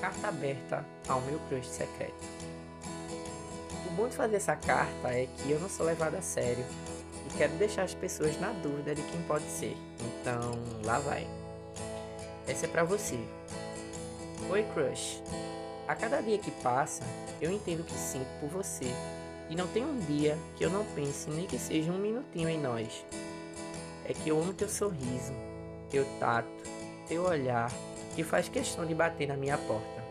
carta aberta ao meu crush secreto. O bom de fazer essa carta é que eu não sou levado a sério e quero deixar as pessoas na dúvida de quem pode ser. Então, lá vai. Essa é para você. Oi, crush. A cada dia que passa, eu entendo que sinto por você e não tem um dia que eu não pense nem que seja um minutinho em nós. É que eu amo teu sorriso, teu tato, teu olhar que faz questão de bater na minha porta.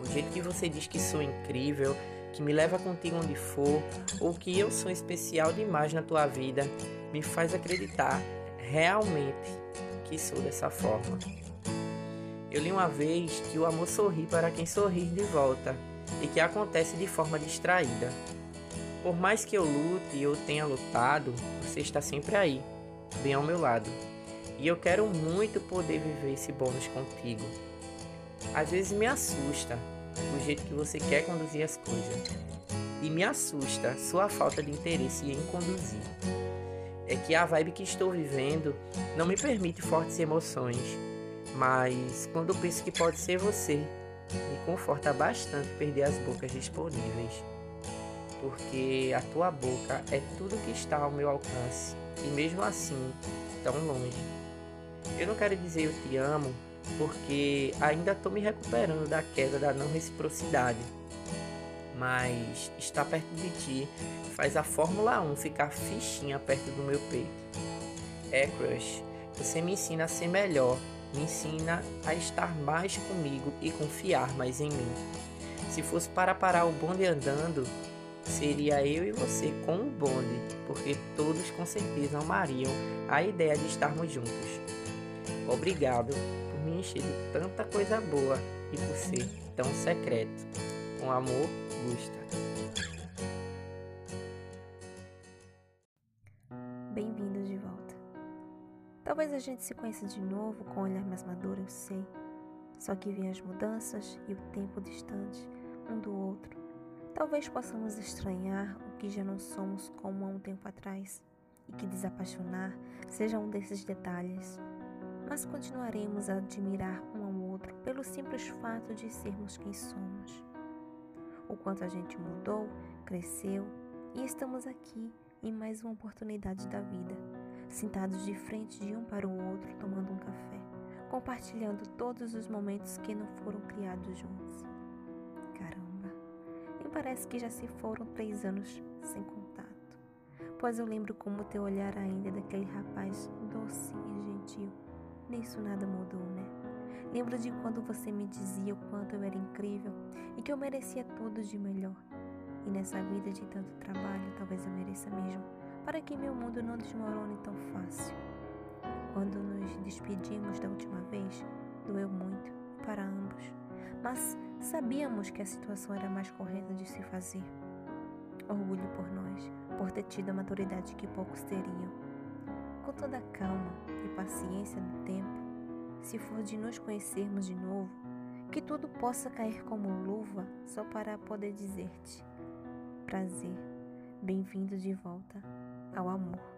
O jeito que você diz que sou incrível, que me leva contigo onde for, ou que eu sou especial demais na tua vida, me faz acreditar realmente que sou dessa forma. Eu li uma vez que o amor sorri para quem sorri de volta e que acontece de forma distraída. Por mais que eu lute ou tenha lutado, você está sempre aí, bem ao meu lado. E eu quero muito poder viver esse bônus contigo. Às vezes me assusta o jeito que você quer conduzir as coisas. E me assusta sua falta de interesse em conduzir. É que a vibe que estou vivendo não me permite fortes emoções, mas quando penso que pode ser você, me conforta bastante perder as bocas disponíveis. Porque a tua boca é tudo que está ao meu alcance, e mesmo assim, tão longe. Eu não quero dizer eu te amo, porque ainda estou me recuperando da queda da não reciprocidade. Mas estar perto de ti faz a Fórmula 1 ficar fichinha perto do meu peito. É, crush, você me ensina a ser melhor, me ensina a estar mais comigo e confiar mais em mim. Se fosse para parar o bonde andando, seria eu e você com o bonde, porque todos com certeza amariam a ideia de estarmos juntos. Obrigado por me encher de tanta coisa boa e por ser tão secreto. Com amor, Gusta. Bem-vindos de volta. Talvez a gente se conheça de novo com um olhar mais maduro, eu sei. Só que vêm as mudanças e o tempo distante um do outro. Talvez possamos estranhar o que já não somos como há um tempo atrás e que desapaixonar seja um desses detalhes mas continuaremos a admirar um ao outro pelo simples fato de sermos quem somos. O quanto a gente mudou, cresceu e estamos aqui em mais uma oportunidade da vida, sentados de frente de um para o outro, tomando um café, compartilhando todos os momentos que não foram criados juntos. Caramba, me parece que já se foram três anos sem contato, pois eu lembro como teu olhar ainda é daquele rapaz doce e gentil Nisso nada mudou, né? Lembro de quando você me dizia o quanto eu era incrível e que eu merecia tudo de melhor. E nessa vida de tanto trabalho, talvez eu mereça mesmo, para que meu mundo não desmorone tão fácil. Quando nos despedimos da última vez, doeu muito para ambos, mas sabíamos que a situação era mais correta de se fazer. Orgulho por nós, por ter tido a maturidade que poucos teriam com toda a calma e paciência do tempo, se for de nos conhecermos de novo, que tudo possa cair como luva só para poder dizer-te: prazer, bem-vindo de volta ao amor.